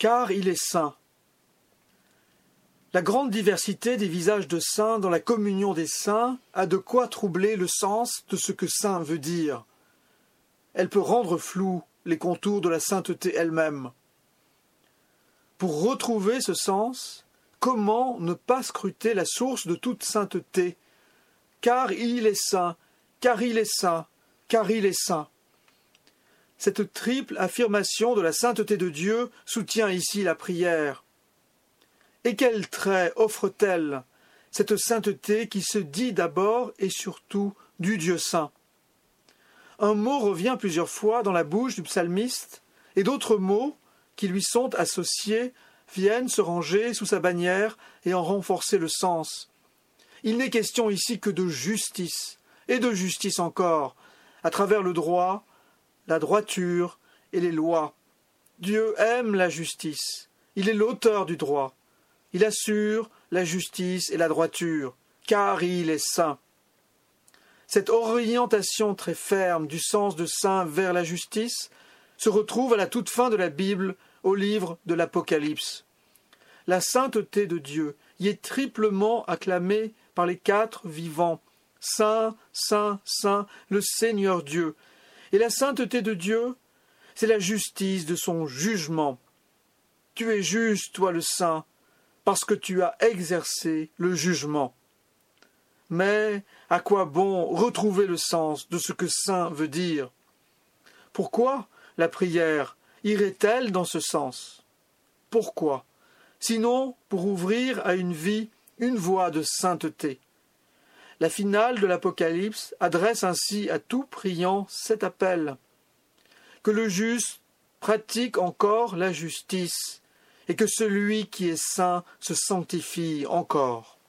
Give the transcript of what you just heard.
car il est saint. La grande diversité des visages de saints dans la communion des saints a de quoi troubler le sens de ce que saint veut dire. Elle peut rendre flou les contours de la sainteté elle-même. Pour retrouver ce sens, comment ne pas scruter la source de toute sainteté? Car il est saint, car il est saint, car il est saint. Cette triple affirmation de la sainteté de Dieu soutient ici la prière. Et quel trait offre-t-elle, cette sainteté qui se dit d'abord et surtout du Dieu saint? Un mot revient plusieurs fois dans la bouche du psalmiste, et d'autres mots qui lui sont associés viennent se ranger sous sa bannière et en renforcer le sens. Il n'est question ici que de justice, et de justice encore, à travers le droit, la droiture et les lois. Dieu aime la justice. Il est l'auteur du droit. Il assure la justice et la droiture, car il est saint. Cette orientation très ferme du sens de saint vers la justice se retrouve à la toute fin de la Bible, au livre de l'Apocalypse. La sainteté de Dieu y est triplement acclamée par les quatre vivants. Saint, Saint, Saint, le Seigneur Dieu, et la sainteté de Dieu, c'est la justice de son jugement. Tu es juste, toi le saint, parce que tu as exercé le jugement. Mais à quoi bon retrouver le sens de ce que saint veut dire? Pourquoi la prière irait-elle dans ce sens? Pourquoi? Sinon pour ouvrir à une vie une voie de sainteté. La finale de l'Apocalypse adresse ainsi à tout priant cet appel que le juste pratique encore la justice et que celui qui est saint se sanctifie encore.